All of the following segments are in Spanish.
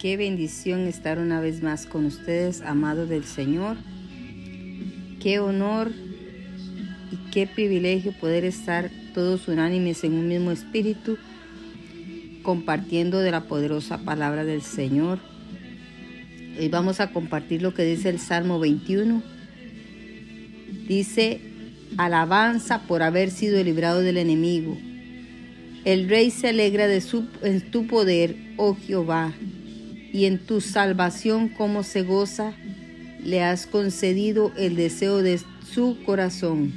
Qué bendición estar una vez más con ustedes, amados del Señor. Qué honor y qué privilegio poder estar todos unánimes en un mismo espíritu, compartiendo de la poderosa palabra del Señor. Hoy vamos a compartir lo que dice el Salmo 21. Dice, alabanza por haber sido librado del enemigo. El rey se alegra de su, en tu poder, oh Jehová, y en tu salvación como se goza, le has concedido el deseo de su corazón,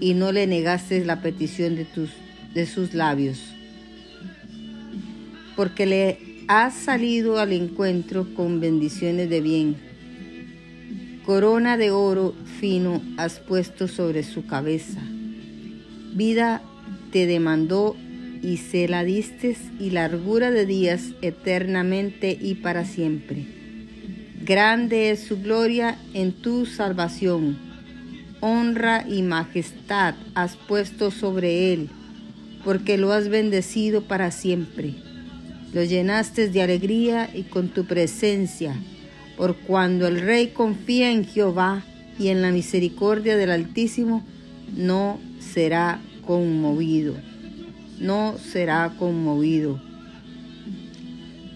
y no le negaste la petición de, tus, de sus labios. Porque le has salido al encuentro con bendiciones de bien. Corona de oro fino has puesto sobre su cabeza. Vida te demandó y se la distes y largura de días eternamente y para siempre. Grande es su gloria en tu salvación. Honra y majestad has puesto sobre él, porque lo has bendecido para siempre. Lo llenaste de alegría y con tu presencia, por cuando el rey confía en Jehová y en la misericordia del Altísimo, no será conmovido no será conmovido.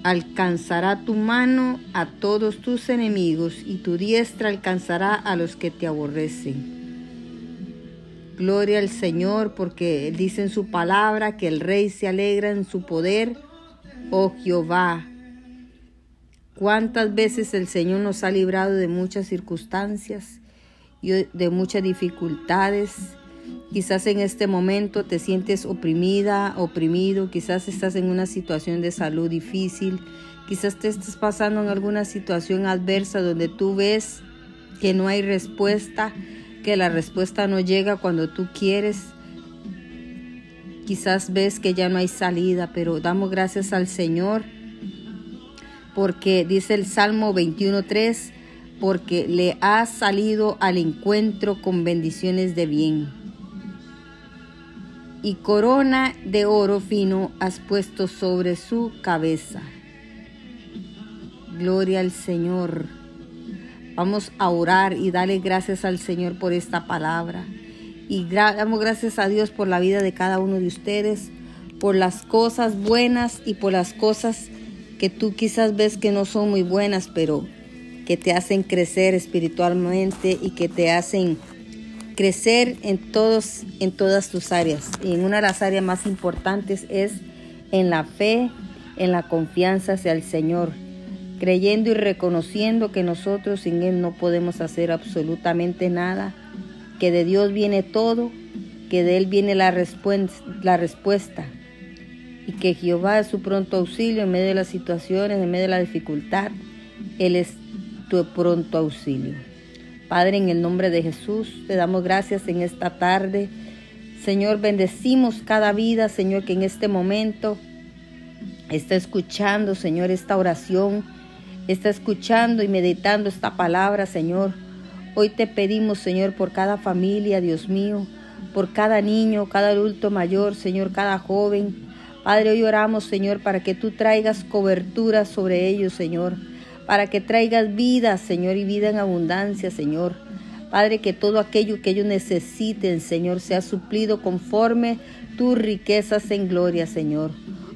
Alcanzará tu mano a todos tus enemigos y tu diestra alcanzará a los que te aborrecen. Gloria al Señor porque dice en su palabra que el rey se alegra en su poder. Oh Jehová, cuántas veces el Señor nos ha librado de muchas circunstancias y de muchas dificultades Quizás en este momento te sientes oprimida, oprimido, quizás estás en una situación de salud difícil, quizás te estás pasando en alguna situación adversa donde tú ves que no hay respuesta, que la respuesta no llega cuando tú quieres. Quizás ves que ya no hay salida, pero damos gracias al Señor porque dice el Salmo 21.3, porque le ha salido al encuentro con bendiciones de bien y corona de oro fino has puesto sobre su cabeza. Gloria al Señor. Vamos a orar y darle gracias al Señor por esta palabra. Y damos gracias a Dios por la vida de cada uno de ustedes, por las cosas buenas y por las cosas que tú quizás ves que no son muy buenas, pero que te hacen crecer espiritualmente y que te hacen crecer en, todos, en todas tus áreas. Y en una de las áreas más importantes es en la fe, en la confianza hacia el Señor, creyendo y reconociendo que nosotros sin Él no podemos hacer absolutamente nada, que de Dios viene todo, que de Él viene la, la respuesta y que Jehová es su pronto auxilio en medio de las situaciones, en medio de la dificultad. Él es tu pronto auxilio. Padre, en el nombre de Jesús, te damos gracias en esta tarde. Señor, bendecimos cada vida, Señor, que en este momento está escuchando, Señor, esta oración, está escuchando y meditando esta palabra, Señor. Hoy te pedimos, Señor, por cada familia, Dios mío, por cada niño, cada adulto mayor, Señor, cada joven. Padre, hoy oramos, Señor, para que tú traigas cobertura sobre ellos, Señor para que traigas vida, Señor, y vida en abundancia, Señor. Padre, que todo aquello que ellos necesiten, Señor, sea suplido conforme tus riquezas en gloria, Señor.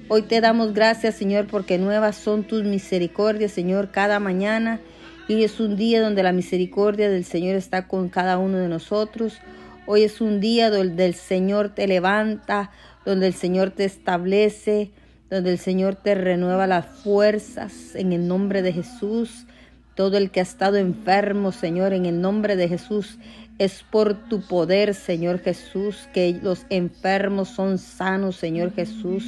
Hoy te damos gracias, Señor, porque nuevas son tus misericordias, Señor, cada mañana. Y es un día donde la misericordia del Señor está con cada uno de nosotros. Hoy es un día donde el Señor te levanta, donde el Señor te establece, donde el Señor te renueva las fuerzas en el nombre de Jesús. Todo el que ha estado enfermo, Señor, en el nombre de Jesús, es por tu poder, Señor Jesús, que los enfermos son sanos, Señor Jesús.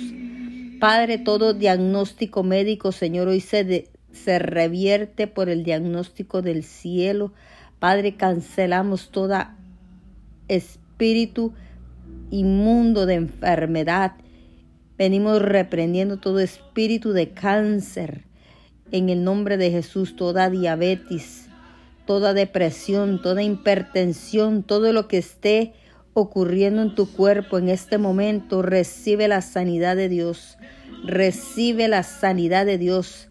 Padre, todo diagnóstico médico, Señor, hoy se, se revierte por el diagnóstico del cielo. Padre, cancelamos toda espíritu inmundo de enfermedad Venimos reprendiendo todo espíritu de cáncer en el nombre de Jesús, toda diabetes, toda depresión, toda hipertensión, todo lo que esté ocurriendo en tu cuerpo en este momento, recibe la sanidad de Dios, recibe la sanidad de Dios,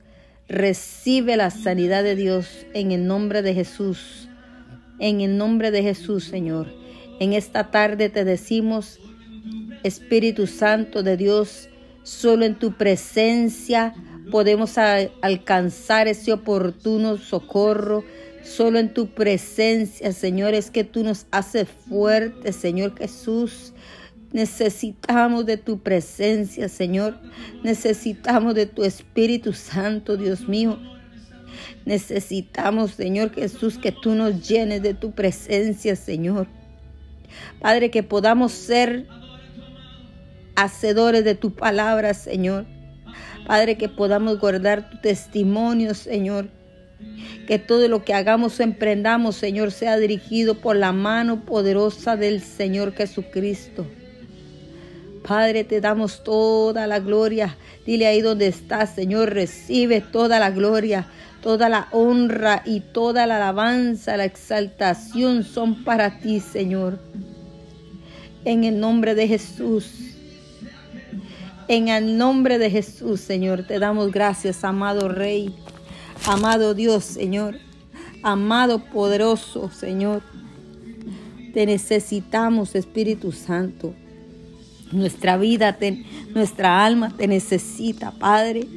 Recibe la sanidad de Dios en el nombre de Jesús. En el nombre de Jesús, Señor. En esta tarde te decimos, Espíritu Santo de Dios, solo en tu presencia podemos alcanzar ese oportuno socorro. Solo en tu presencia, Señor, es que tú nos haces fuertes, Señor Jesús. Necesitamos de tu presencia, Señor. Necesitamos de tu Espíritu Santo, Dios mío. Necesitamos, Señor Jesús, que tú nos llenes de tu presencia, Señor. Padre, que podamos ser hacedores de tu palabra, Señor. Padre, que podamos guardar tu testimonio, Señor. Que todo lo que hagamos o emprendamos, Señor, sea dirigido por la mano poderosa del Señor Jesucristo. Padre, te damos toda la gloria. Dile ahí donde estás, Señor, recibe toda la gloria, toda la honra y toda la alabanza, la exaltación son para ti, Señor. En el nombre de Jesús. En el nombre de Jesús, Señor, te damos gracias, amado Rey, amado Dios, Señor, amado poderoso, Señor. Te necesitamos, Espíritu Santo. Nuestra vida, nuestra alma te necesita, Padre.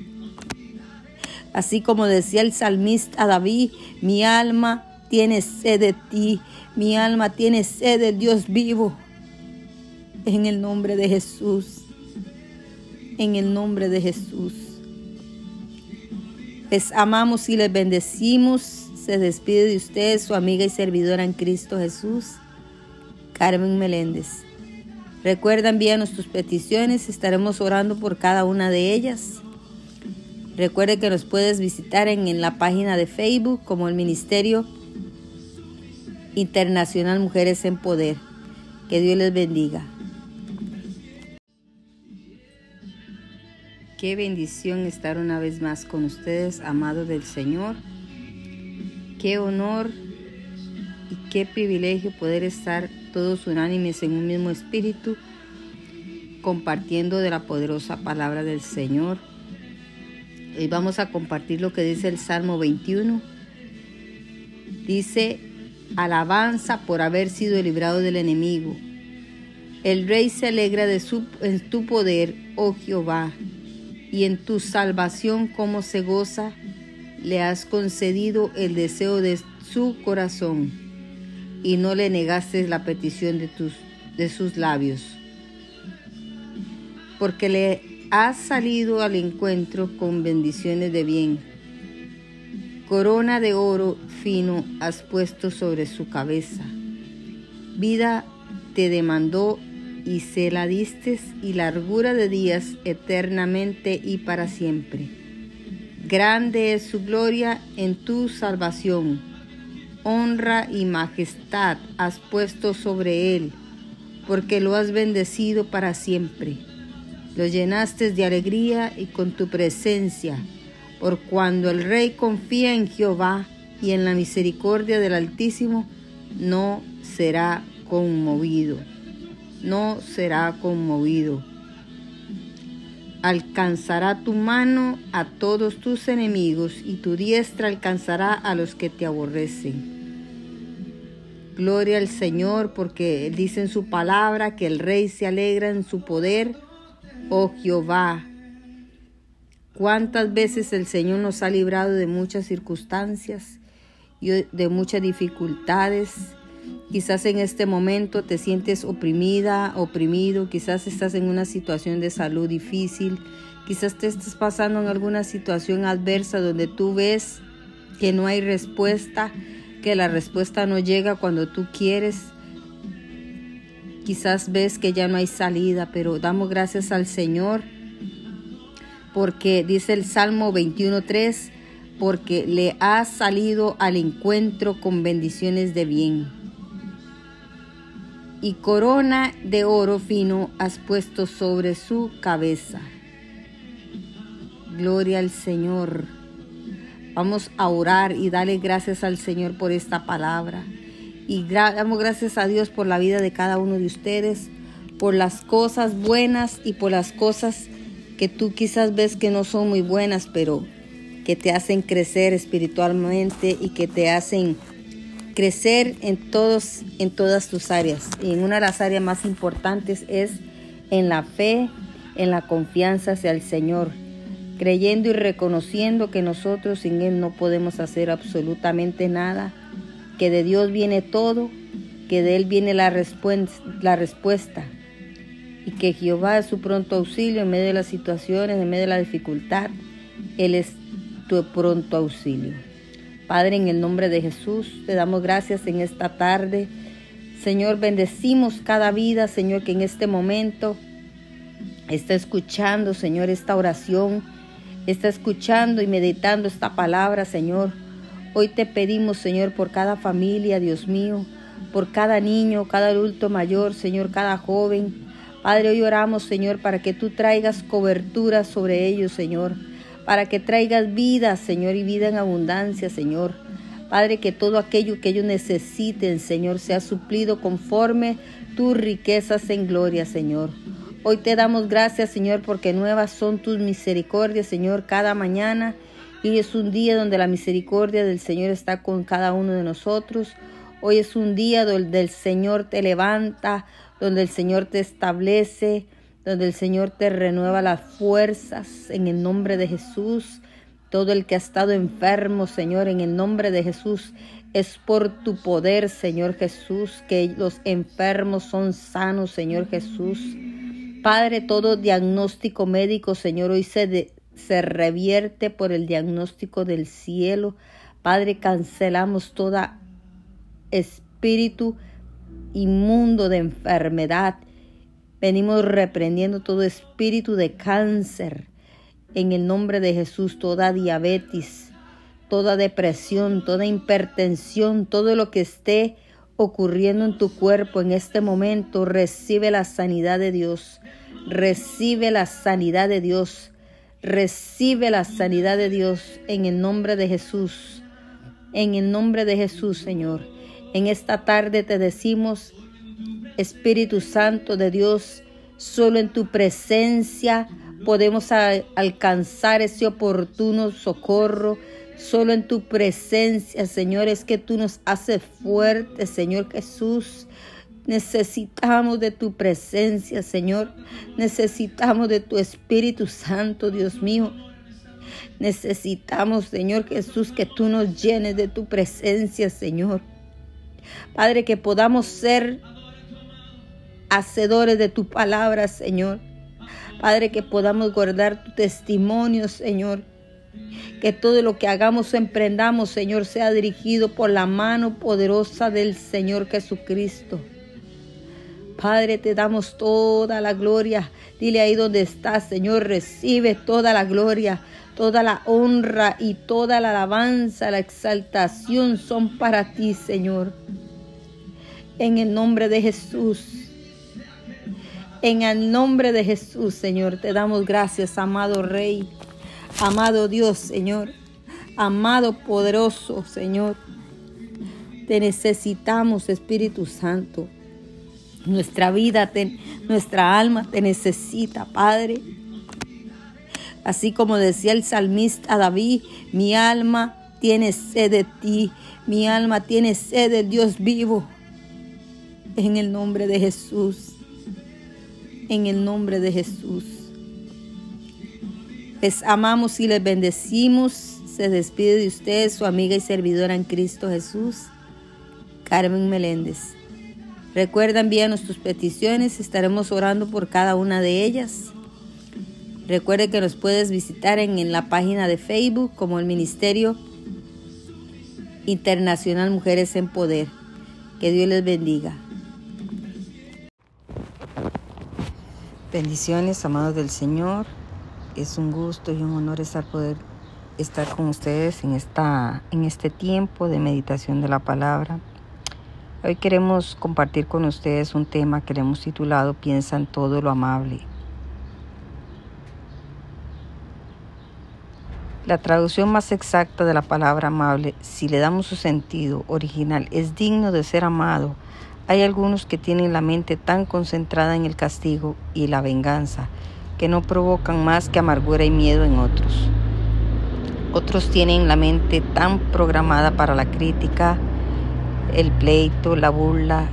Así como decía el salmista David, mi alma tiene sed de ti, mi alma tiene sed del Dios vivo. En el nombre de Jesús en el nombre de Jesús. Les amamos y les bendecimos. Se despide de ustedes su amiga y servidora en Cristo Jesús, Carmen Meléndez. Recuerda envíanos tus peticiones, estaremos orando por cada una de ellas. Recuerde que nos puedes visitar en, en la página de Facebook como el Ministerio Internacional Mujeres en Poder. Que Dios les bendiga. Qué bendición estar una vez más con ustedes, amados del Señor. Qué honor y qué privilegio poder estar todos unánimes en un mismo espíritu, compartiendo de la poderosa palabra del Señor. Hoy vamos a compartir lo que dice el Salmo 21. Dice, alabanza por haber sido librado del enemigo. El rey se alegra de su, en tu poder, oh Jehová y en tu salvación como se goza, le has concedido el deseo de su corazón y no le negaste la petición de, tus, de sus labios. Porque le has salido al encuentro con bendiciones de bien. Corona de oro fino has puesto sobre su cabeza. Vida te demandó y se la distes y largura de días eternamente y para siempre. Grande es su gloria en tu salvación. Honra y majestad has puesto sobre él, porque lo has bendecido para siempre. Lo llenaste de alegría y con tu presencia, por cuando el rey confía en Jehová y en la misericordia del Altísimo, no será conmovido no será conmovido. Alcanzará tu mano a todos tus enemigos y tu diestra alcanzará a los que te aborrecen. Gloria al Señor porque dice en su palabra que el rey se alegra en su poder, oh Jehová. ¿Cuántas veces el Señor nos ha librado de muchas circunstancias y de muchas dificultades? Quizás en este momento te sientes oprimida, oprimido, quizás estás en una situación de salud difícil, quizás te estás pasando en alguna situación adversa donde tú ves que no hay respuesta, que la respuesta no llega cuando tú quieres. Quizás ves que ya no hay salida, pero damos gracias al Señor porque dice el Salmo 21.3, porque le ha salido al encuentro con bendiciones de bien y corona de oro fino has puesto sobre su cabeza. Gloria al Señor. Vamos a orar y darle gracias al Señor por esta palabra. Y damos gracias a Dios por la vida de cada uno de ustedes, por las cosas buenas y por las cosas que tú quizás ves que no son muy buenas, pero que te hacen crecer espiritualmente y que te hacen crecer en todos en todas tus áreas. Y en una de las áreas más importantes es en la fe, en la confianza hacia el Señor, creyendo y reconociendo que nosotros sin Él no podemos hacer absolutamente nada, que de Dios viene todo, que de Él viene la, la respuesta y que Jehová es su pronto auxilio en medio de las situaciones, en medio de la dificultad. Él es tu pronto auxilio. Padre, en el nombre de Jesús, te damos gracias en esta tarde. Señor, bendecimos cada vida, Señor, que en este momento está escuchando, Señor, esta oración, está escuchando y meditando esta palabra, Señor. Hoy te pedimos, Señor, por cada familia, Dios mío, por cada niño, cada adulto mayor, Señor, cada joven. Padre, hoy oramos, Señor, para que tú traigas cobertura sobre ellos, Señor para que traigas vida, Señor, y vida en abundancia, Señor. Padre, que todo aquello que ellos necesiten, Señor, sea suplido conforme tus riquezas en gloria, Señor. Hoy te damos gracias, Señor, porque nuevas son tus misericordias, Señor, cada mañana. Y es un día donde la misericordia del Señor está con cada uno de nosotros. Hoy es un día donde el Señor te levanta, donde el Señor te establece, donde el Señor te renueva las fuerzas en el nombre de Jesús. Todo el que ha estado enfermo, Señor, en el nombre de Jesús, es por tu poder, Señor Jesús, que los enfermos son sanos, Señor Jesús. Padre, todo diagnóstico médico, Señor, hoy se, se revierte por el diagnóstico del cielo. Padre, cancelamos toda espíritu inmundo de enfermedad Venimos reprendiendo todo espíritu de cáncer en el nombre de Jesús, toda diabetes, toda depresión, toda hipertensión, todo lo que esté ocurriendo en tu cuerpo en este momento, recibe la sanidad de Dios, recibe la sanidad de Dios, recibe la sanidad de Dios en el nombre de Jesús, en el nombre de Jesús, Señor. En esta tarde te decimos, Espíritu Santo de Dios, solo en tu presencia podemos alcanzar ese oportuno socorro. Solo en tu presencia, Señor, es que tú nos haces fuertes, Señor Jesús. Necesitamos de tu presencia, Señor. Necesitamos de tu Espíritu Santo, Dios mío. Necesitamos, Señor Jesús, que tú nos llenes de tu presencia, Señor. Padre, que podamos ser hacedores de tu palabra, Señor. Padre, que podamos guardar tu testimonio, Señor. Que todo lo que hagamos o emprendamos, Señor, sea dirigido por la mano poderosa del Señor Jesucristo. Padre, te damos toda la gloria. Dile ahí donde estás, Señor, recibe toda la gloria, toda la honra y toda la alabanza, la exaltación son para ti, Señor. En el nombre de Jesús. En el nombre de Jesús, Señor, te damos gracias, amado Rey, amado Dios, Señor, amado poderoso, Señor. Te necesitamos, Espíritu Santo. Nuestra vida, nuestra alma te necesita, Padre. Así como decía el salmista David, mi alma tiene sed de ti, mi alma tiene sed de Dios vivo. En el nombre de Jesús en el nombre de Jesús. Les amamos y les bendecimos. Se despide de ustedes su amiga y servidora en Cristo Jesús, Carmen Meléndez. Recuerda enviarnos tus peticiones, estaremos orando por cada una de ellas. Recuerde que nos puedes visitar en, en la página de Facebook como el Ministerio Internacional Mujeres en Poder. Que Dios les bendiga. Bendiciones, amados del Señor. Es un gusto y un honor estar poder estar con ustedes en esta en este tiempo de meditación de la palabra. Hoy queremos compartir con ustedes un tema que le hemos titulado Piensa en todo lo amable. La traducción más exacta de la palabra amable, si le damos su sentido original, es digno de ser amado hay algunos que tienen la mente tan concentrada en el castigo y la venganza que no provocan más que amargura y miedo en otros. Otros tienen la mente tan programada para la crítica, el pleito, la burla,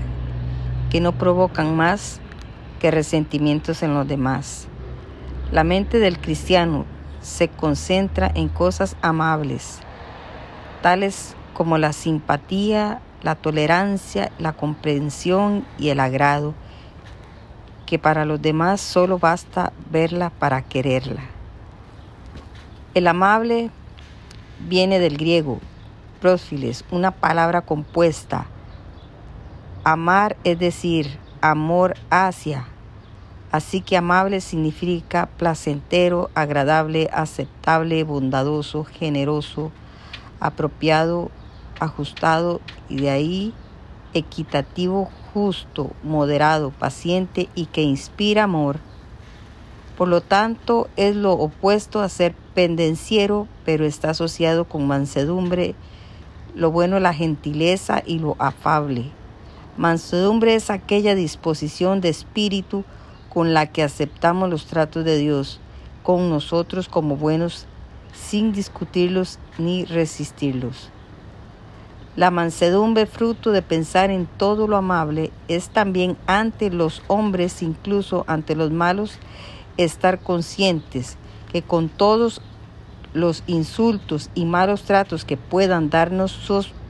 que no provocan más que resentimientos en los demás. La mente del cristiano se concentra en cosas amables, tales como la simpatía, la tolerancia, la comprensión y el agrado, que para los demás solo basta verla para quererla. El amable viene del griego prófiles, una palabra compuesta. Amar es decir, amor hacia. Así que amable significa placentero, agradable, aceptable, bondadoso, generoso, apropiado, ajustado y de ahí equitativo, justo, moderado, paciente y que inspira amor. Por lo tanto, es lo opuesto a ser pendenciero, pero está asociado con mansedumbre, lo bueno, la gentileza y lo afable. Mansedumbre es aquella disposición de espíritu con la que aceptamos los tratos de Dios con nosotros como buenos sin discutirlos ni resistirlos. La mansedumbre, fruto de pensar en todo lo amable, es también ante los hombres, incluso ante los malos, estar conscientes que con todos los insultos y malos tratos que puedan darnos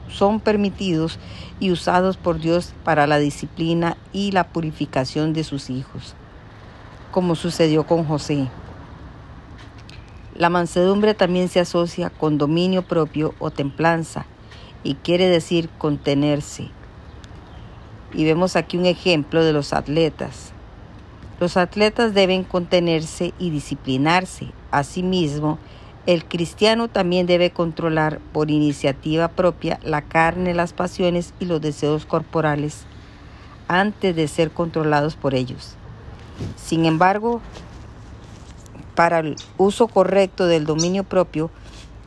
son permitidos y usados por Dios para la disciplina y la purificación de sus hijos, como sucedió con José. La mansedumbre también se asocia con dominio propio o templanza y quiere decir contenerse. Y vemos aquí un ejemplo de los atletas. Los atletas deben contenerse y disciplinarse. Asimismo, el cristiano también debe controlar por iniciativa propia la carne, las pasiones y los deseos corporales antes de ser controlados por ellos. Sin embargo, para el uso correcto del dominio propio,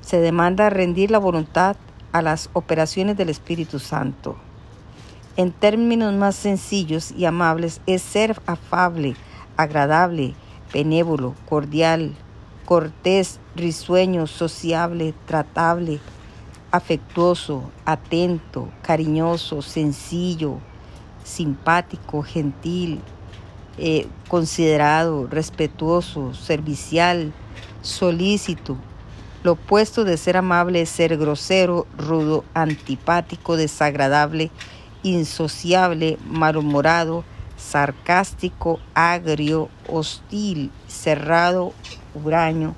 se demanda rendir la voluntad a las operaciones del Espíritu Santo. En términos más sencillos y amables es ser afable, agradable, benévolo, cordial, cortés, risueño, sociable, tratable, afectuoso, atento, cariñoso, sencillo, simpático, gentil, eh, considerado, respetuoso, servicial, solícito, lo opuesto de ser amable es ser grosero, rudo, antipático, desagradable, insociable, malhumorado, sarcástico, agrio, hostil, cerrado, huraño.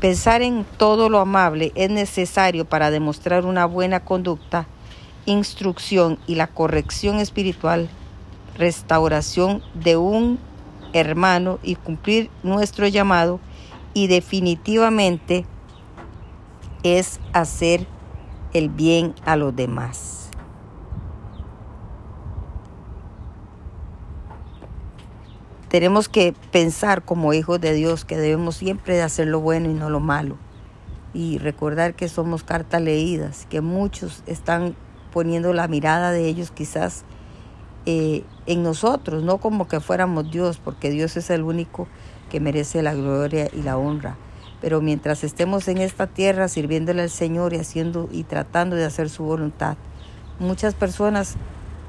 Pensar en todo lo amable es necesario para demostrar una buena conducta, instrucción y la corrección espiritual, restauración de un hermano y cumplir nuestro llamado y definitivamente es hacer el bien a los demás. Tenemos que pensar como hijos de Dios que debemos siempre de hacer lo bueno y no lo malo. Y recordar que somos cartas leídas, que muchos están poniendo la mirada de ellos quizás eh, en nosotros, no como que fuéramos Dios, porque Dios es el único que merece la gloria y la honra. Pero mientras estemos en esta tierra sirviéndole al Señor y haciendo y tratando de hacer su voluntad, muchas personas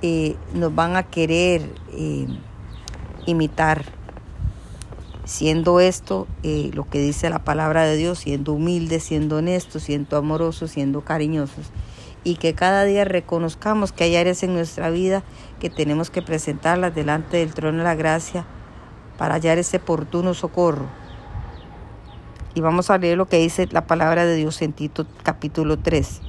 eh, nos van a querer eh, imitar. Siendo esto eh, lo que dice la palabra de Dios, siendo humildes, siendo honestos, siendo amorosos, siendo cariñosos. Y que cada día reconozcamos que hay áreas en nuestra vida que tenemos que presentarlas delante del trono de la gracia para hallar ese oportuno socorro y vamos a leer lo que dice la palabra de Dios en Tito capítulo 3.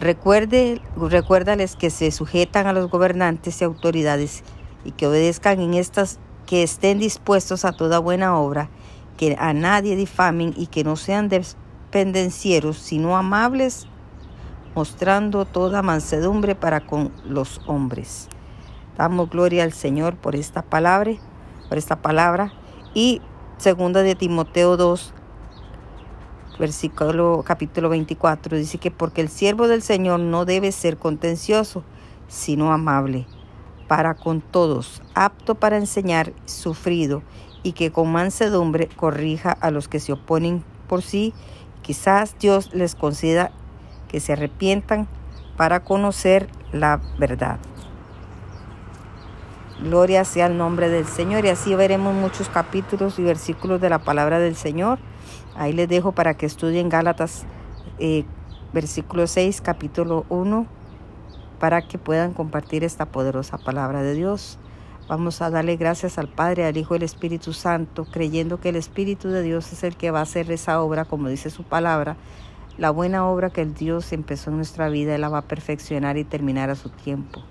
Recuerde, recuérdales que se sujetan a los gobernantes y autoridades y que obedezcan en estas, que estén dispuestos a toda buena obra, que a nadie difamen y que no sean dependencieros, sino amables, mostrando toda mansedumbre para con los hombres. Damos gloria al Señor por esta palabra, por esta palabra y segunda de Timoteo 2, versículo capítulo 24, dice que porque el siervo del Señor no debe ser contencioso, sino amable para con todos, apto para enseñar, sufrido y que con mansedumbre corrija a los que se oponen por sí. Quizás Dios les conceda que se arrepientan para conocer la verdad. Gloria sea el nombre del Señor y así veremos muchos capítulos y versículos de la palabra del Señor. Ahí les dejo para que estudien Gálatas eh, versículo 6, capítulo 1, para que puedan compartir esta poderosa palabra de Dios. Vamos a darle gracias al Padre, al Hijo y al Espíritu Santo, creyendo que el Espíritu de Dios es el que va a hacer esa obra, como dice su palabra. La buena obra que el Dios empezó en nuestra vida, Él la va a perfeccionar y terminar a su tiempo.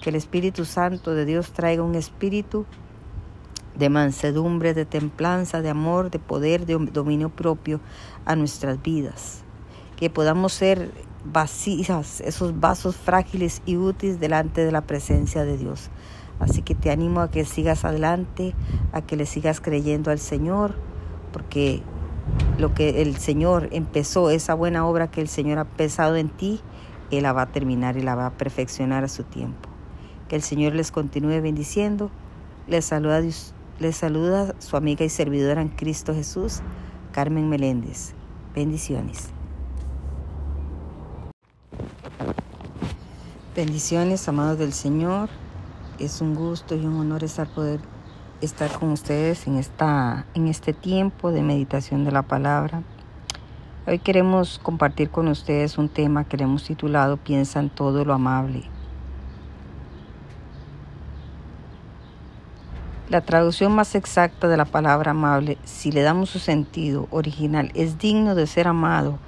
Que el Espíritu Santo de Dios traiga un espíritu de mansedumbre, de templanza, de amor, de poder, de dominio propio a nuestras vidas. Que podamos ser vacías, esos vasos frágiles y útiles delante de la presencia de Dios. Así que te animo a que sigas adelante, a que le sigas creyendo al Señor, porque lo que el Señor empezó, esa buena obra que el Señor ha empezado en ti, Él la va a terminar y la va a perfeccionar a su tiempo. Que el Señor les continúe bendiciendo. Les saluda, les saluda su amiga y servidora en Cristo Jesús, Carmen Meléndez. Bendiciones. Bendiciones, amados del Señor. Es un gusto y un honor estar poder estar con ustedes en esta en este tiempo de meditación de la palabra. Hoy queremos compartir con ustedes un tema que le hemos titulado Piensa en todo lo amable. La traducción más exacta de la palabra amable, si le damos su sentido original, es digno de ser amado.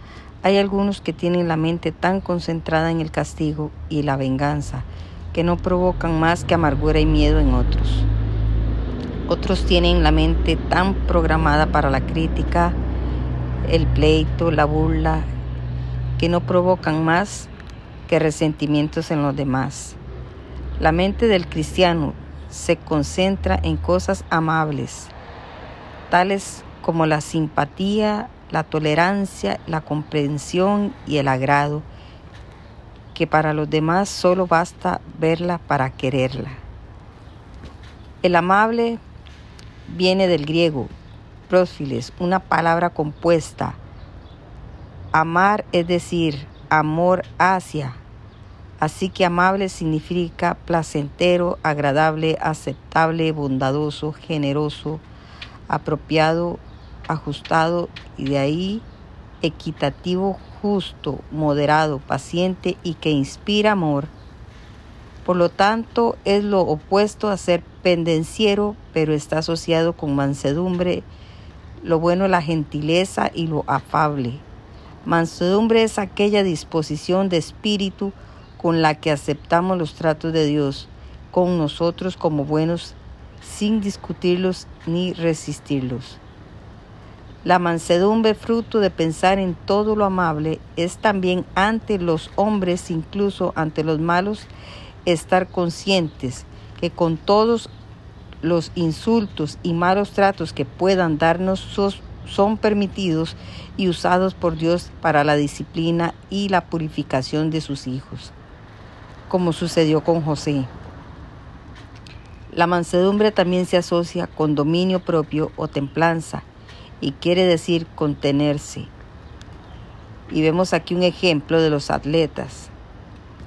Hay algunos que tienen la mente tan concentrada en el castigo y la venganza que no provocan más que amargura y miedo en otros. Otros tienen la mente tan programada para la crítica, el pleito, la burla, que no provocan más que resentimientos en los demás. La mente del cristiano se concentra en cosas amables, tales como la simpatía, la tolerancia, la comprensión y el agrado, que para los demás solo basta verla para quererla. El amable viene del griego prófiles, una palabra compuesta. Amar es decir, amor hacia. Así que amable significa placentero, agradable, aceptable, bondadoso, generoso, apropiado, ajustado y de ahí equitativo, justo, moderado, paciente y que inspira amor. Por lo tanto, es lo opuesto a ser pendenciero, pero está asociado con mansedumbre, lo bueno la gentileza y lo afable. Mansedumbre es aquella disposición de espíritu con la que aceptamos los tratos de Dios con nosotros como buenos sin discutirlos ni resistirlos. La mansedumbre, fruto de pensar en todo lo amable, es también ante los hombres, incluso ante los malos, estar conscientes que con todos los insultos y malos tratos que puedan darnos son permitidos y usados por Dios para la disciplina y la purificación de sus hijos, como sucedió con José. La mansedumbre también se asocia con dominio propio o templanza, y quiere decir contenerse. Y vemos aquí un ejemplo de los atletas.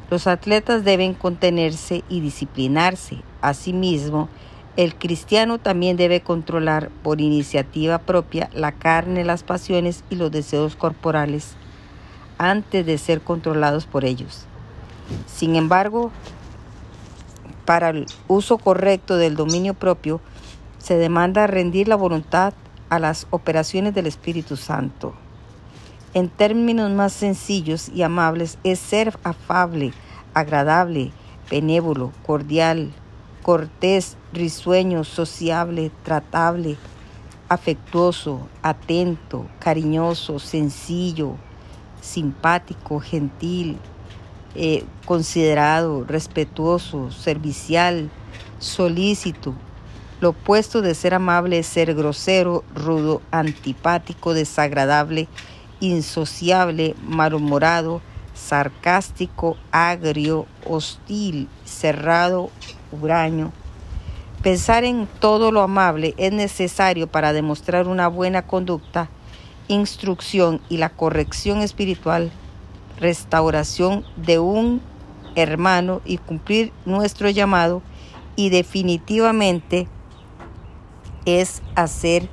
Los atletas deben contenerse y disciplinarse. Asimismo, el cristiano también debe controlar por iniciativa propia la carne, las pasiones y los deseos corporales antes de ser controlados por ellos. Sin embargo, para el uso correcto del dominio propio, se demanda rendir la voluntad a las operaciones del Espíritu Santo. En términos más sencillos y amables es ser afable, agradable, benévolo, cordial, cortés, risueño, sociable, tratable, afectuoso, atento, cariñoso, sencillo, simpático, gentil, eh, considerado, respetuoso, servicial, solícito, lo opuesto de ser amable es ser grosero, rudo, antipático, desagradable, insociable, malhumorado, sarcástico, agrio, hostil, cerrado, huraño. Pensar en todo lo amable es necesario para demostrar una buena conducta, instrucción y la corrección espiritual, restauración de un hermano y cumplir nuestro llamado y definitivamente es hacer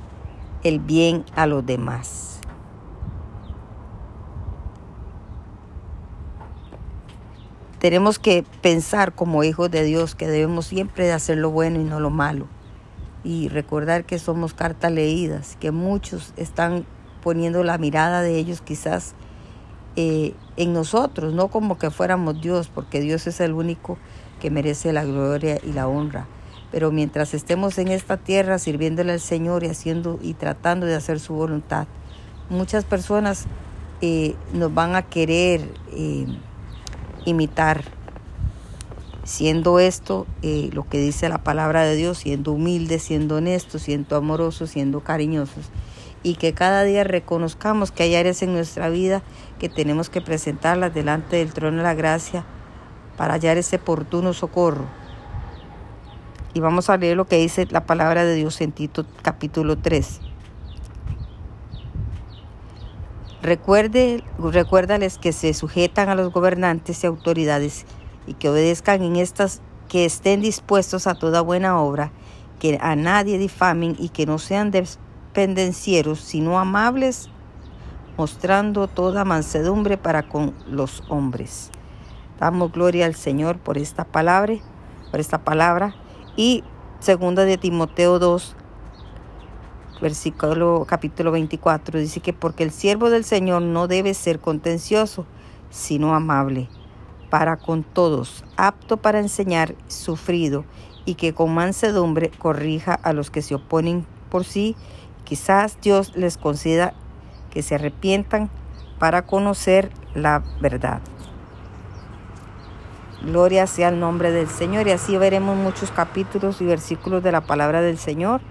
el bien a los demás. Tenemos que pensar como hijos de Dios que debemos siempre de hacer lo bueno y no lo malo. Y recordar que somos cartas leídas, que muchos están poniendo la mirada de ellos quizás eh, en nosotros, no como que fuéramos Dios, porque Dios es el único que merece la gloria y la honra. Pero mientras estemos en esta tierra sirviéndole al Señor y haciendo y tratando de hacer su voluntad, muchas personas eh, nos van a querer eh, imitar. Siendo esto lo que dice la palabra de Dios, siendo humildes, siendo honestos, siendo amorosos, siendo cariñosos y que cada día reconozcamos que hay áreas en nuestra vida que tenemos que presentarlas delante del trono de la gracia para hallar ese oportuno socorro. Y vamos a leer lo que dice la palabra de Dios en Tito capítulo 3. Recuerde, recuérdales que se sujetan a los gobernantes y autoridades y que obedezcan en estas, que estén dispuestos a toda buena obra, que a nadie difamen y que no sean pendencieros, sino amables, mostrando toda mansedumbre para con los hombres. Damos gloria al Señor por esta palabra, por esta palabra. Y segunda de Timoteo 2, versículo capítulo 24, dice que porque el siervo del Señor no debe ser contencioso, sino amable para con todos, apto para enseñar, sufrido, y que con mansedumbre corrija a los que se oponen por sí Quizás Dios les conceda que se arrepientan para conocer la verdad. Gloria sea el nombre del Señor y así veremos muchos capítulos y versículos de la palabra del Señor.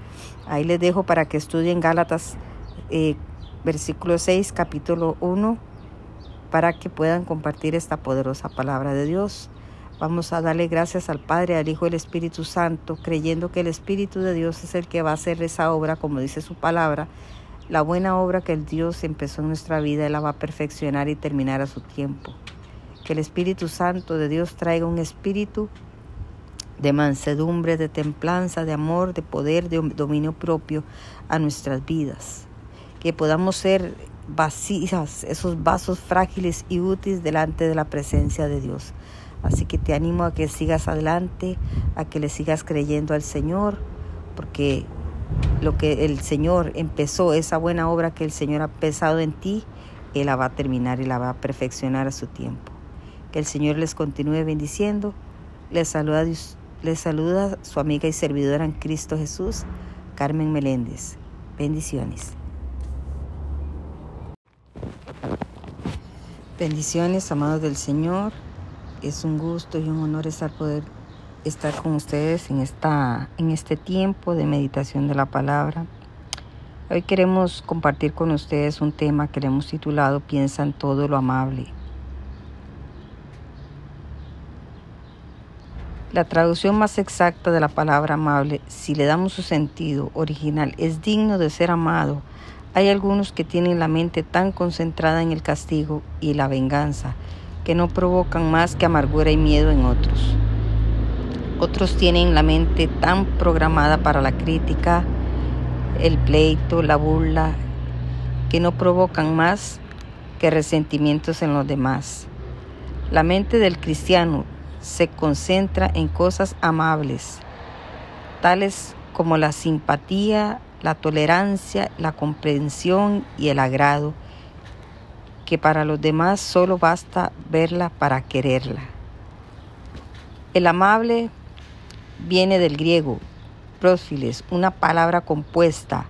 Ahí les dejo para que estudien Gálatas eh, versículo 6, capítulo 1, para que puedan compartir esta poderosa palabra de Dios. Vamos a darle gracias al Padre, al Hijo y al Espíritu Santo, creyendo que el Espíritu de Dios es el que va a hacer esa obra, como dice su palabra. La buena obra que el Dios empezó en nuestra vida, Él la va a perfeccionar y terminar a su tiempo. Que el Espíritu Santo de Dios traiga un espíritu de mansedumbre, de templanza, de amor, de poder, de dominio propio a nuestras vidas. Que podamos ser vacías, esos vasos frágiles y útiles delante de la presencia de Dios. Así que te animo a que sigas adelante, a que le sigas creyendo al Señor, porque lo que el Señor empezó, esa buena obra que el Señor ha empezado en ti, Él la va a terminar y la va a perfeccionar a su tiempo. Que el Señor les continúe bendiciendo. Les saluda, les saluda su amiga y servidora en Cristo Jesús, Carmen Meléndez. Bendiciones. Bendiciones, amados del Señor es un gusto y un honor estar poder estar con ustedes en esta en este tiempo de meditación de la palabra. Hoy queremos compartir con ustedes un tema que le hemos titulado Piensa en todo lo amable. La traducción más exacta de la palabra amable, si le damos su sentido original, es digno de ser amado. Hay algunos que tienen la mente tan concentrada en el castigo y la venganza que no provocan más que amargura y miedo en otros. Otros tienen la mente tan programada para la crítica, el pleito, la burla, que no provocan más que resentimientos en los demás. La mente del cristiano se concentra en cosas amables, tales como la simpatía, la tolerancia, la comprensión y el agrado, que para los demás solo basta verla para quererla. El amable viene del griego prófiles, una palabra compuesta.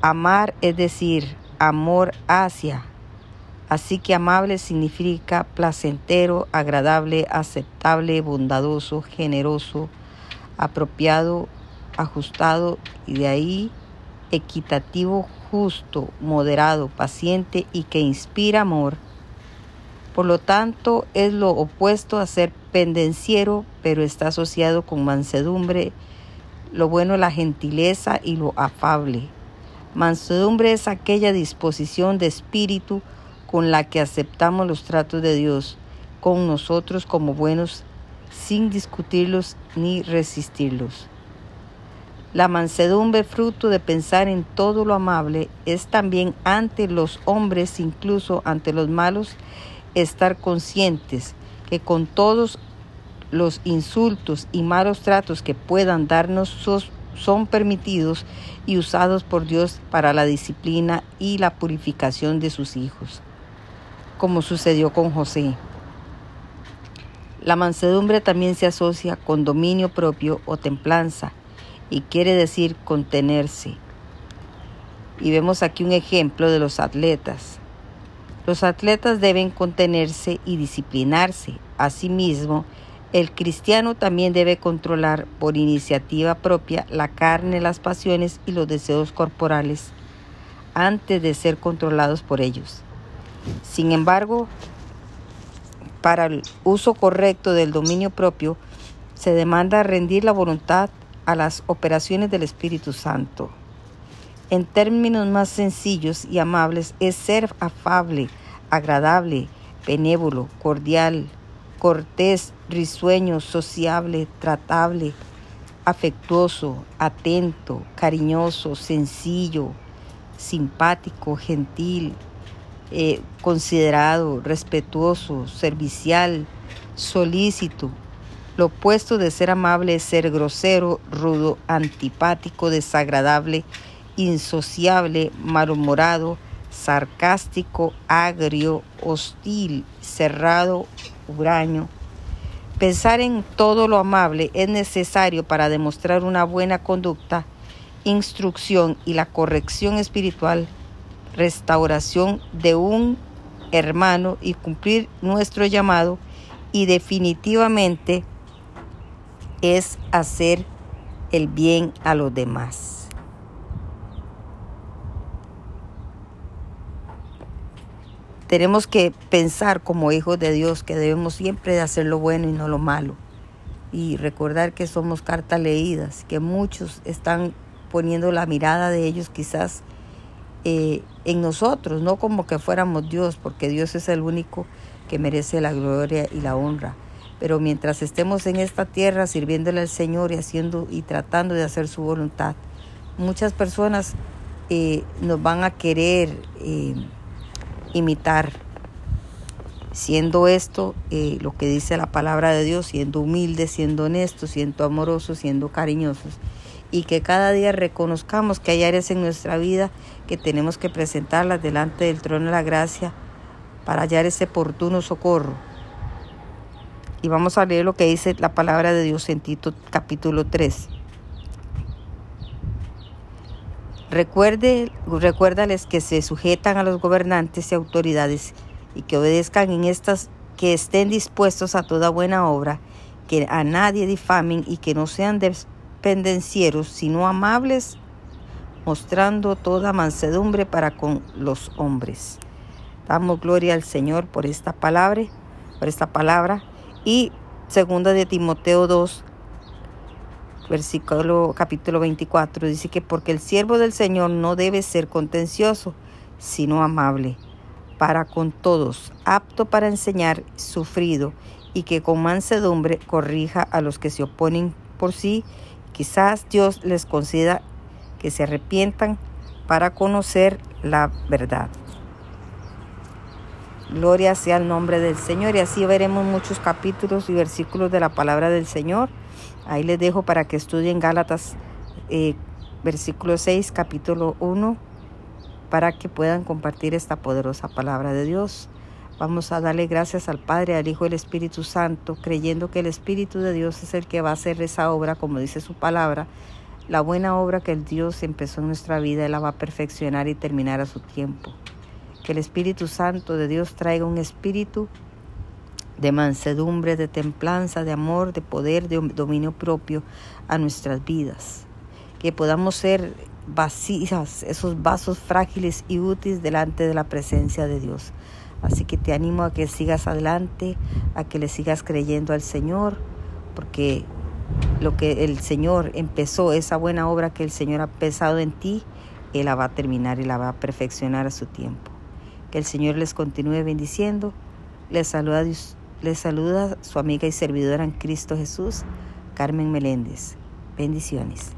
Amar es decir, amor hacia. Así que amable significa placentero, agradable, aceptable, bondadoso, generoso, apropiado, ajustado y de ahí equitativo, justo, moderado, paciente y que inspira amor. Por lo tanto, es lo opuesto a ser pendenciero, pero está asociado con mansedumbre, lo bueno, la gentileza y lo afable. Mansedumbre es aquella disposición de espíritu con la que aceptamos los tratos de Dios con nosotros como buenos sin discutirlos ni resistirlos. La mansedumbre, fruto de pensar en todo lo amable, es también ante los hombres, incluso ante los malos, estar conscientes que con todos los insultos y malos tratos que puedan darnos son permitidos y usados por Dios para la disciplina y la purificación de sus hijos, como sucedió con José. La mansedumbre también se asocia con dominio propio o templanza y quiere decir contenerse. Y vemos aquí un ejemplo de los atletas. Los atletas deben contenerse y disciplinarse. Asimismo, el cristiano también debe controlar por iniciativa propia la carne, las pasiones y los deseos corporales antes de ser controlados por ellos. Sin embargo, para el uso correcto del dominio propio, se demanda rendir la voluntad a las operaciones del Espíritu Santo. En términos más sencillos y amables, es ser afable, agradable, benévolo, cordial, cortés, risueño, sociable, tratable, afectuoso, atento, cariñoso, sencillo, simpático, gentil, eh, considerado, respetuoso, servicial, solícito. Lo opuesto de ser amable es ser grosero, rudo, antipático, desagradable, insociable, malhumorado, sarcástico, agrio, hostil, cerrado, huraño. Pensar en todo lo amable es necesario para demostrar una buena conducta, instrucción y la corrección espiritual restauración de un hermano y cumplir nuestro llamado y definitivamente es hacer el bien a los demás. Tenemos que pensar como hijos de Dios que debemos siempre de hacer lo bueno y no lo malo. Y recordar que somos cartas leídas, que muchos están poniendo la mirada de ellos quizás eh, en nosotros, no como que fuéramos Dios, porque Dios es el único que merece la gloria y la honra. Pero mientras estemos en esta tierra sirviéndole al Señor y haciendo y tratando de hacer su voluntad, muchas personas eh, nos van a querer eh, imitar. Siendo esto lo que dice la palabra de Dios, siendo humildes, siendo honestos, siendo amorosos, siendo cariñosos y que cada día reconozcamos que hay áreas en nuestra vida que tenemos que presentarlas delante del trono de la gracia para hallar ese oportuno socorro. Y vamos a leer lo que dice la palabra de Dios en Tito capítulo 3. Recuerde, recuérdales que se sujetan a los gobernantes y autoridades y que obedezcan en estas, que estén dispuestos a toda buena obra, que a nadie difamen y que no sean pendencieros, sino amables, mostrando toda mansedumbre para con los hombres. Damos gloria al Señor por esta palabra, por esta palabra. Y segunda de Timoteo 2, versículo capítulo 24, dice que porque el siervo del Señor no debe ser contencioso, sino amable para con todos, apto para enseñar, sufrido, y que con mansedumbre corrija a los que se oponen por sí Quizás Dios les conceda que se arrepientan para conocer la verdad. Gloria sea el nombre del Señor y así veremos muchos capítulos y versículos de la palabra del Señor. Ahí les dejo para que estudien Gálatas eh, versículo 6, capítulo 1, para que puedan compartir esta poderosa palabra de Dios. Vamos a darle gracias al Padre, al Hijo y al Espíritu Santo, creyendo que el Espíritu de Dios es el que va a hacer esa obra, como dice su palabra. La buena obra que el Dios empezó en nuestra vida, Él la va a perfeccionar y terminar a su tiempo. Que el Espíritu Santo de Dios traiga un espíritu de mansedumbre, de templanza, de amor, de poder, de dominio propio a nuestras vidas. Que podamos ser vacías, esos vasos frágiles y útiles delante de la presencia de Dios Así que te animo a que sigas adelante, a que le sigas creyendo al Señor, porque lo que el Señor empezó, esa buena obra que el Señor ha empezado en ti, Él la va a terminar y la va a perfeccionar a su tiempo. Que el Señor les continúe bendiciendo. Les saluda, les saluda su amiga y servidora en Cristo Jesús, Carmen Meléndez. Bendiciones.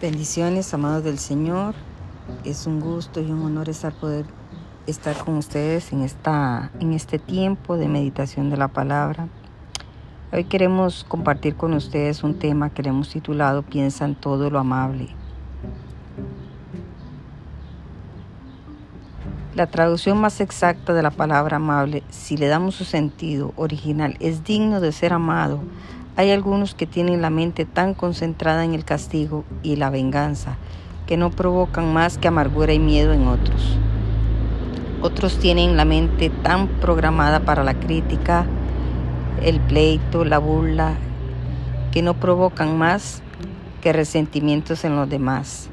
Bendiciones, amados del Señor. Es un gusto y un honor estar poder estar con ustedes en esta en este tiempo de meditación de la palabra. Hoy queremos compartir con ustedes un tema que le hemos titulado Piensa en todo lo amable. La traducción más exacta de la palabra amable, si le damos su sentido original, es digno de ser amado. Hay algunos que tienen la mente tan concentrada en el castigo y la venganza que no provocan más que amargura y miedo en otros. Otros tienen la mente tan programada para la crítica, el pleito, la burla, que no provocan más que resentimientos en los demás.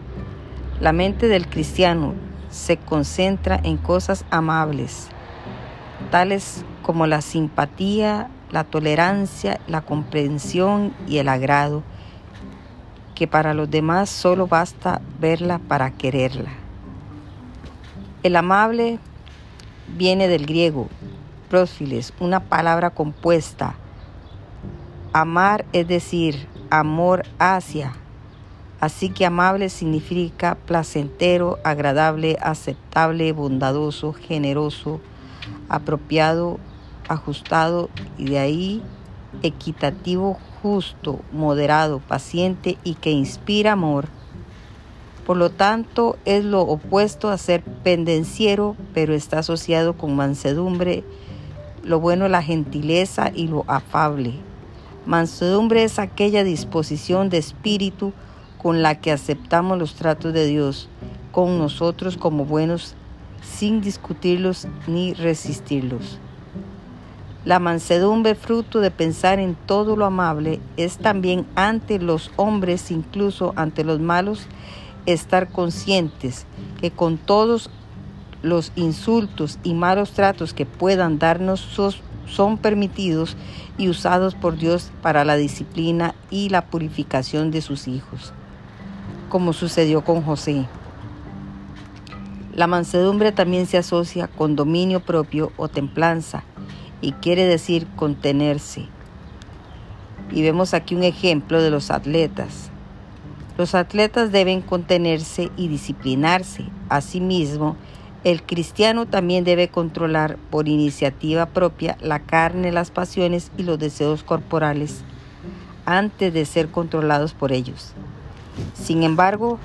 La mente del cristiano se concentra en cosas amables, tales como la simpatía, la tolerancia, la comprensión y el agrado, que para los demás solo basta verla para quererla. El amable viene del griego una palabra compuesta. Amar es decir, amor hacia Así que amable significa placentero, agradable, aceptable, bondadoso, generoso, apropiado, ajustado y de ahí equitativo, justo, moderado, paciente y que inspira amor. Por lo tanto, es lo opuesto a ser pendenciero, pero está asociado con mansedumbre, lo bueno, la gentileza y lo afable. Mansedumbre es aquella disposición de espíritu con la que aceptamos los tratos de Dios con nosotros como buenos sin discutirlos ni resistirlos. La mansedumbre, fruto de pensar en todo lo amable, es también ante los hombres, incluso ante los malos, estar conscientes que con todos los insultos y malos tratos que puedan darnos son permitidos y usados por Dios para la disciplina y la purificación de sus hijos como sucedió con José. La mansedumbre también se asocia con dominio propio o templanza y quiere decir contenerse. Y vemos aquí un ejemplo de los atletas. Los atletas deben contenerse y disciplinarse. Asimismo, el cristiano también debe controlar por iniciativa propia la carne, las pasiones y los deseos corporales antes de ser controlados por ellos. Sin embargo,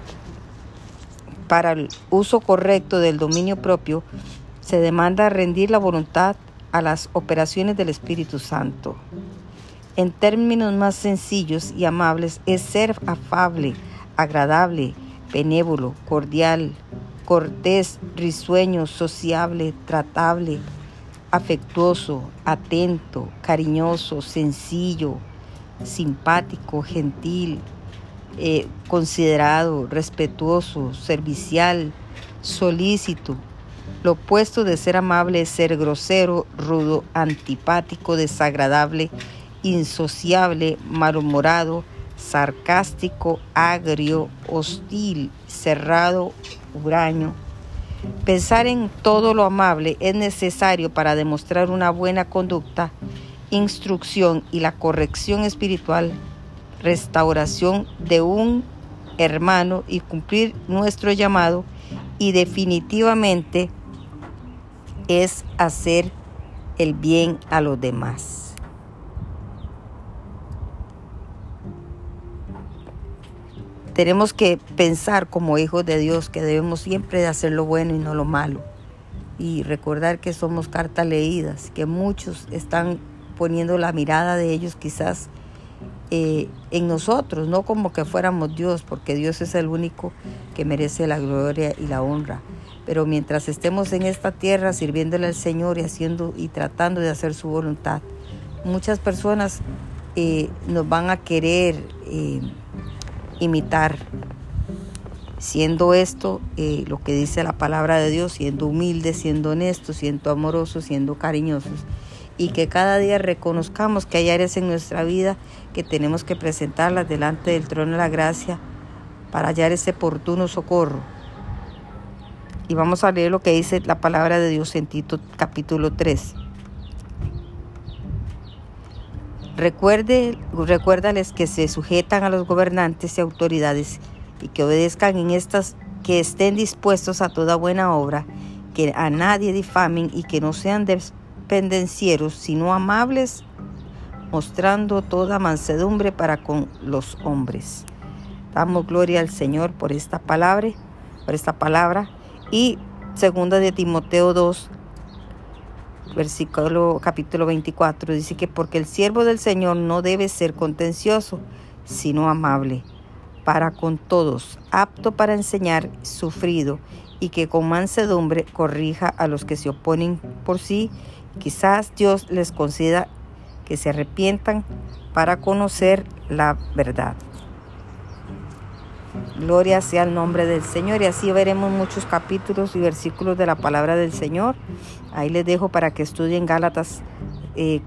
para el uso correcto del dominio propio, se demanda rendir la voluntad a las operaciones del Espíritu Santo. En términos más sencillos y amables, es ser afable, agradable, benévolo, cordial, cortés, risueño, sociable, tratable, afectuoso, atento, cariñoso, sencillo, simpático, gentil, eh, considerado, respetuoso, servicial, solícito. Lo opuesto de ser amable es ser grosero, rudo, antipático, desagradable, insociable, malhumorado, sarcástico, agrio, hostil, cerrado, huraño. Pensar en todo lo amable es necesario para demostrar una buena conducta, instrucción y la corrección espiritual restauración de un hermano y cumplir nuestro llamado y definitivamente es hacer el bien a los demás. Tenemos que pensar como hijos de Dios que debemos siempre de hacer lo bueno y no lo malo. Y recordar que somos cartas leídas, que muchos están poniendo la mirada de ellos quizás eh, en nosotros, no como que fuéramos Dios, porque Dios es el único que merece la gloria y la honra. Pero mientras estemos en esta tierra sirviéndole al Señor y haciendo y tratando de hacer su voluntad, muchas personas eh, nos van a querer eh, imitar. Siendo esto eh, lo que dice la palabra de Dios, siendo humildes, siendo honestos, siendo amorosos, siendo cariñosos. Y que cada día reconozcamos que hay áreas en nuestra vida que tenemos que presentarlas delante del trono de la gracia para hallar ese oportuno socorro. Y vamos a leer lo que dice la palabra de Dios en Tito capítulo 3. Recuerde, recuérdales que se sujetan a los gobernantes y autoridades y que obedezcan en estas, que estén dispuestos a toda buena obra, que a nadie difamen y que no sean dependencieros, sino amables, mostrando toda mansedumbre para con los hombres. Damos gloria al Señor por esta palabra, por esta palabra y segunda de Timoteo 2 versículo capítulo 24, dice que porque el siervo del Señor no debe ser contencioso, sino amable para con todos, apto para enseñar, sufrido, y que con mansedumbre corrija a los que se oponen por sí. Quizás Dios les conceda que se arrepientan para conocer la verdad. Gloria sea el nombre del Señor y así veremos muchos capítulos y versículos de la palabra del Señor. Ahí les dejo para que estudien Gálatas eh,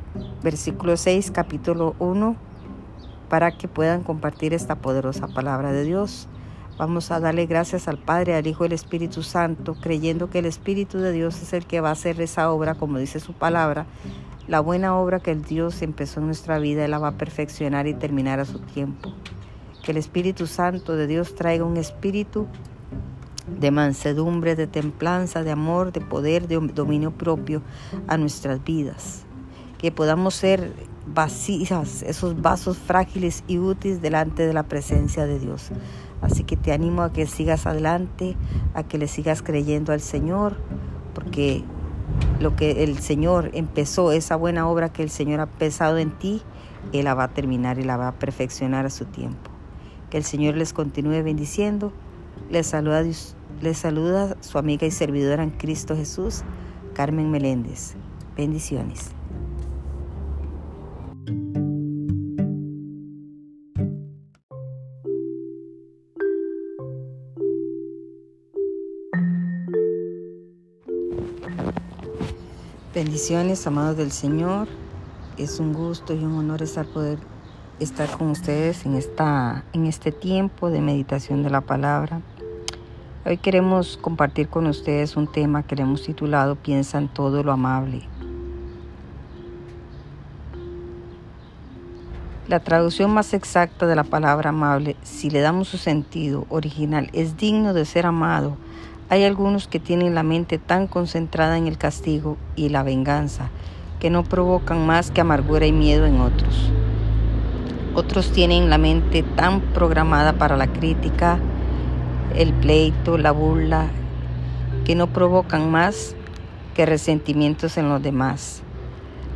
versículo 6, capítulo 1, para que puedan compartir esta poderosa palabra de Dios. Vamos a darle gracias al Padre, al Hijo y al Espíritu Santo, creyendo que el Espíritu de Dios es el que va a hacer esa obra, como dice su palabra. La buena obra que el Dios empezó en nuestra vida, Él la va a perfeccionar y terminar a su tiempo. Que el Espíritu Santo de Dios traiga un espíritu de mansedumbre, de templanza, de amor, de poder, de dominio propio a nuestras vidas. Que podamos ser vacías, esos vasos frágiles y útiles delante de la presencia de Dios. Así que te animo a que sigas adelante, a que le sigas creyendo al Señor, porque lo que el Señor empezó, esa buena obra que el Señor ha pesado en ti, Él la va a terminar y la va a perfeccionar a su tiempo. Que el Señor les continúe bendiciendo. Les saluda, les saluda su amiga y servidora en Cristo Jesús, Carmen Meléndez. Bendiciones. Bendiciones, amados del Señor. Es un gusto y un honor estar poder estar con ustedes en, esta, en este tiempo de meditación de la palabra. Hoy queremos compartir con ustedes un tema que le hemos titulado Piensa en todo lo amable. La traducción más exacta de la palabra amable, si le damos su sentido original, es digno de ser amado. Hay algunos que tienen la mente tan concentrada en el castigo y la venganza que no provocan más que amargura y miedo en otros. Otros tienen la mente tan programada para la crítica, el pleito, la burla, que no provocan más que resentimientos en los demás.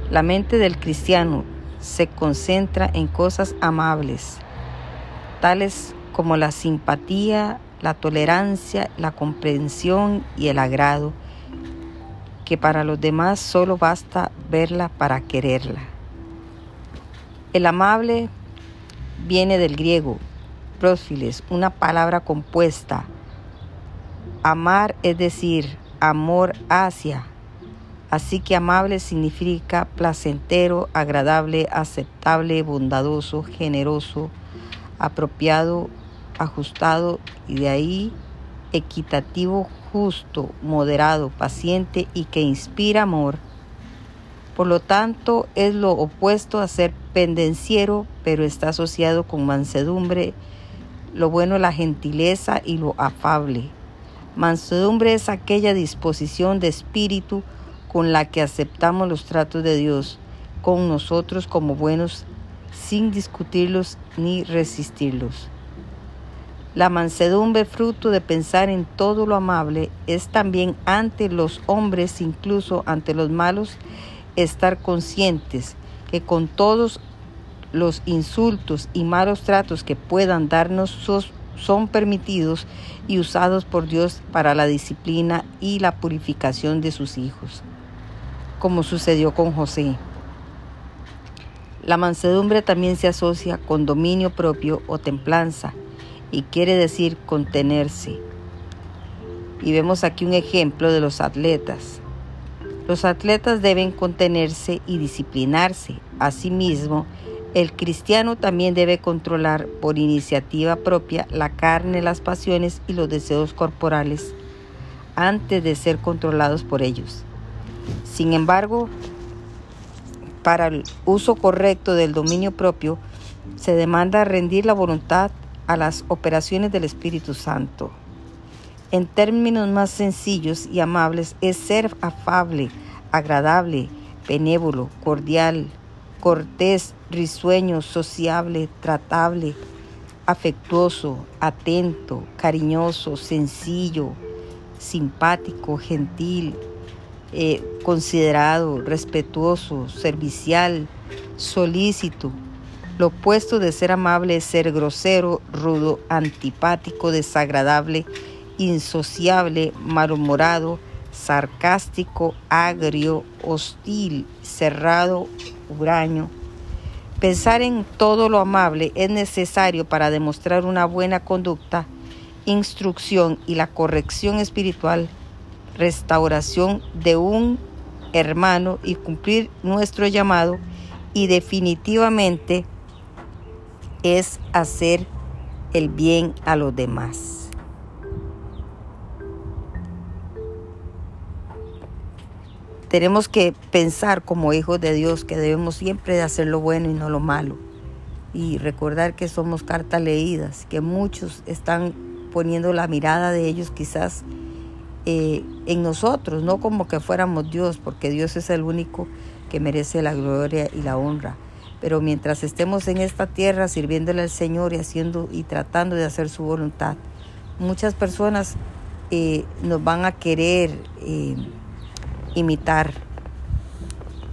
La mente del cristiano se concentra en cosas amables, tales como la simpatía, la tolerancia, la comprensión y el agrado, que para los demás solo basta verla para quererla. El amable viene del griego prófiles, una palabra compuesta. Amar es decir, amor hacia. Así que amable significa placentero, agradable, aceptable, bondadoso, generoso, apropiado, ajustado y de ahí equitativo, justo, moderado, paciente y que inspira amor por lo tanto, es lo opuesto a ser pendenciero, pero está asociado con mansedumbre, lo bueno, la gentileza y lo afable. Mansedumbre es aquella disposición de espíritu con la que aceptamos los tratos de Dios con nosotros como buenos sin discutirlos ni resistirlos. La mansedumbre, fruto de pensar en todo lo amable, es también ante los hombres, incluso ante los malos, estar conscientes que con todos los insultos y malos tratos que puedan darnos son permitidos y usados por Dios para la disciplina y la purificación de sus hijos, como sucedió con José. La mansedumbre también se asocia con dominio propio o templanza y quiere decir contenerse. Y vemos aquí un ejemplo de los atletas. Los atletas deben contenerse y disciplinarse. Asimismo, el cristiano también debe controlar por iniciativa propia la carne, las pasiones y los deseos corporales antes de ser controlados por ellos. Sin embargo, para el uso correcto del dominio propio, se demanda rendir la voluntad a las operaciones del Espíritu Santo. En términos más sencillos y amables, es ser afable, agradable, benévolo, cordial, cortés, risueño, sociable, tratable, afectuoso, atento, cariñoso, sencillo, simpático, gentil, eh, considerado, respetuoso, servicial, solícito. Lo opuesto de ser amable es ser grosero, rudo, antipático, desagradable, insociable, malhumorado, sarcástico, agrio, hostil, cerrado, huraño. Pensar en todo lo amable es necesario para demostrar una buena conducta, instrucción y la corrección espiritual, restauración de un hermano y cumplir nuestro llamado y definitivamente es hacer el bien a los demás. Tenemos que pensar como hijos de Dios que debemos siempre de hacer lo bueno y no lo malo. Y recordar que somos cartas leídas, que muchos están poniendo la mirada de ellos quizás eh, en nosotros, no como que fuéramos Dios, porque Dios es el único que merece la gloria y la honra. Pero mientras estemos en esta tierra sirviéndole al Señor y haciendo y tratando de hacer su voluntad, muchas personas eh, nos van a querer eh, imitar.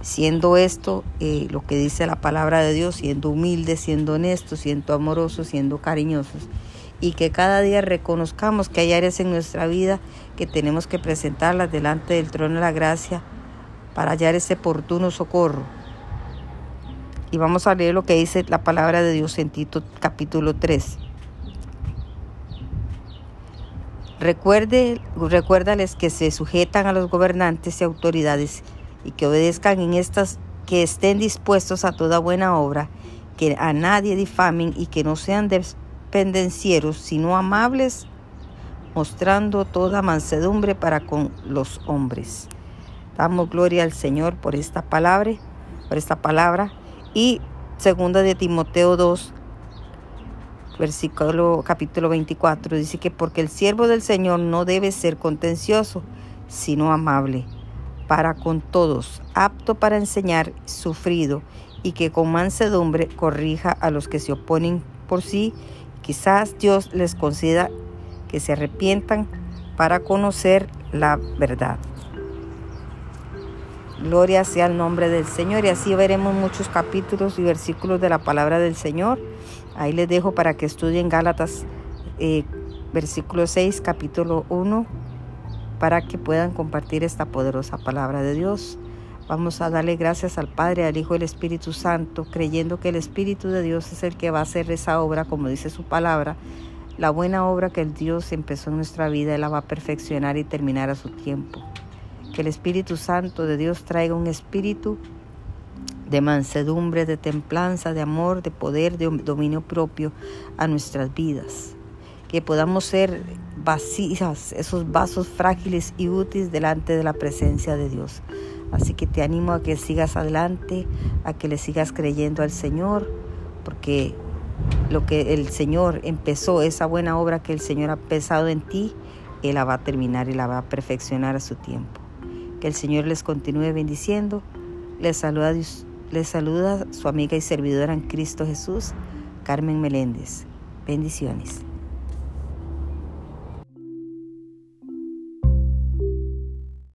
Siendo esto eh, lo que dice la palabra de Dios, siendo humildes, siendo honestos, siendo amorosos, siendo cariñosos. Y que cada día reconozcamos que hay áreas en nuestra vida que tenemos que presentarlas delante del trono de la gracia para hallar ese oportuno socorro y vamos a leer lo que dice la palabra de Dios en Tito capítulo 3. Recuerde, recuérdales que se sujetan a los gobernantes y autoridades y que obedezcan en estas, que estén dispuestos a toda buena obra, que a nadie difamen y que no sean dependencieros, sino amables, mostrando toda mansedumbre para con los hombres. Damos gloria al Señor por esta palabra, por esta palabra. Y segunda de Timoteo 2, versículo capítulo 24, dice que porque el siervo del Señor no debe ser contencioso, sino amable para con todos, apto para enseñar, sufrido, y que con mansedumbre corrija a los que se oponen por sí. Quizás Dios les conceda que se arrepientan para conocer la verdad. Gloria sea el nombre del Señor y así veremos muchos capítulos y versículos de la palabra del Señor. Ahí les dejo para que estudien Gálatas eh, versículo 6, capítulo 1, para que puedan compartir esta poderosa palabra de Dios. Vamos a darle gracias al Padre, al Hijo y al Espíritu Santo, creyendo que el Espíritu de Dios es el que va a hacer esa obra, como dice su palabra. La buena obra que el Dios empezó en nuestra vida, Él la va a perfeccionar y terminar a su tiempo. Que el Espíritu Santo de Dios traiga un espíritu de mansedumbre, de templanza, de amor, de poder, de dominio propio a nuestras vidas. Que podamos ser vacías, esos vasos frágiles y útiles delante de la presencia de Dios. Así que te animo a que sigas adelante, a que le sigas creyendo al Señor, porque lo que el Señor empezó, esa buena obra que el Señor ha empezado en ti, Él la va a terminar y la va a perfeccionar a su tiempo. Que el Señor les continúe bendiciendo. Les saluda, les saluda su amiga y servidora en Cristo Jesús, Carmen Meléndez. Bendiciones.